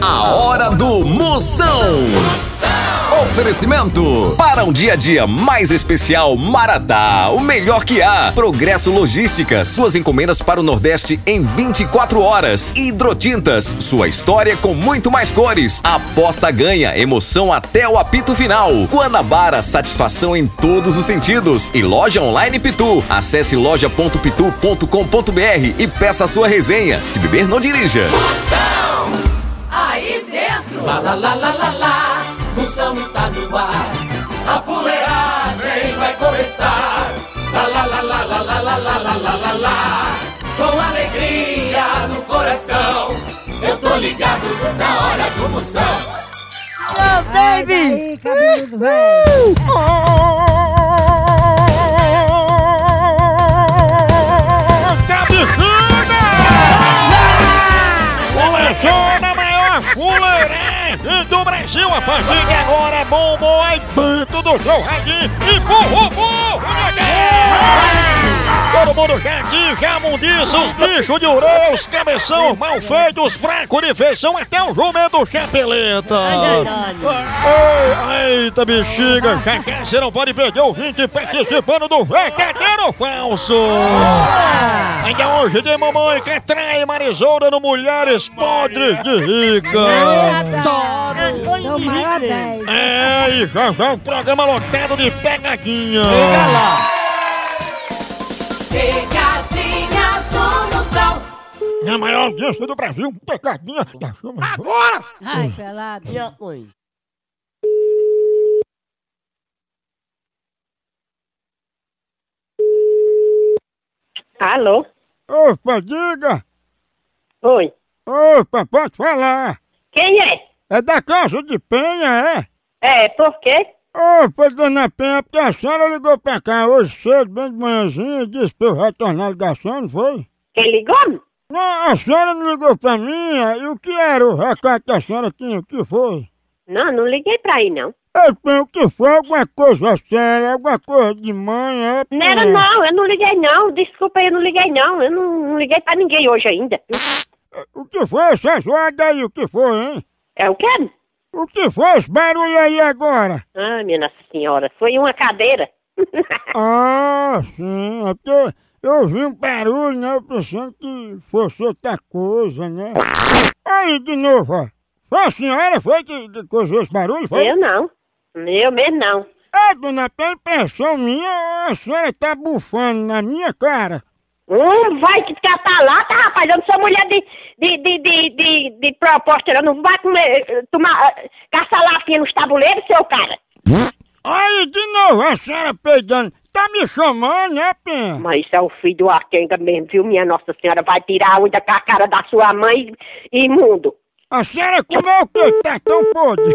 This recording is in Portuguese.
A hora do Moção. Oferecimento para um dia a dia mais especial Maratá, o melhor que há. Progresso Logística, suas encomendas para o Nordeste em 24 horas. Hidrotintas, sua história com muito mais cores. Aposta ganha, emoção até o apito final. Guanabara, satisfação em todos os sentidos. E loja online Pitu. Acesse loja.pitu.com.br e peça sua resenha. Se beber, não dirija. Dentro, lá lá lá lá lá lá, Moção está no ar. A fuleagem vai começar. Lá lá lá lá lá lá lá lá lá lá lá lá. Com alegria no coração, eu tô ligado na hora do Moção. Baby! cabeludo, velho. Começou na maior do Brasil a partir de agora, bombom aí banto do seu radinho e burro, burro, Todo mundo já aqui, já mundiça, os bichos de ureia, os cabeção mal feitos, fracos de feição, até o jumento chapeleta. Ei, eita bexiga, já que você não pode perder o 20 participando do Verdadeiro Falso. Ainda hoje tem mamãe que trai Marisoura no Mulheres Podres de Rica. Dou maior 10. É, e já já o programa lotado de pegadinha. Pegadinha do Moção. Na maior audiência do Brasil, pegadinha da chama. Agora! Ai, pelado. Alô? Opa, diga! Oi. Opa, pode falar! Quem é? É da Casa de Penha, é? É, por quê? Opa, dona Penha, porque a senhora ligou pra cá hoje cedo, bem de manhãzinha, e disse pra eu retornar a ligação, não foi? Quem ligou? Não, a senhora não ligou pra mim, e o que era o recado que a senhora tinha? O que foi? Não, não liguei pra aí, não. Eu penso que foi alguma coisa séria, alguma coisa de mãe, é? Não era não, eu não liguei não. Desculpa, eu não liguei não. Eu não, não liguei pra ninguém hoje ainda. O que foi essa zoada aí, o que foi, hein? É o quê? O que foi esse barulho aí agora? Ah, minha Nossa Senhora, foi uma cadeira. Ah, sim, é porque eu vi um barulho, né? Eu pensando que fosse outra coisa, né? Aí, de novo, ó. Foi a senhora foi que, que causou esse barulho, foi? eu não. Eu mesmo não. É, dona, tem impressão minha, ou a senhora tá bufando na minha cara. Hum, vai te catar lá, tá, rapaz? Eu não sou mulher de, de, de, de, de, de proposta, não. Não vai comer, tomar, eh, caçar lafinha nos tabuleiros, seu cara. Aí, de novo, a senhora peidando. Tá me chamando, né, Penha? Mas isso é o filho do Arquenga mesmo, viu? Minha Nossa Senhora vai tirar a unha com a cara da sua mãe, imundo. A senhora comeu o que tá tão podre?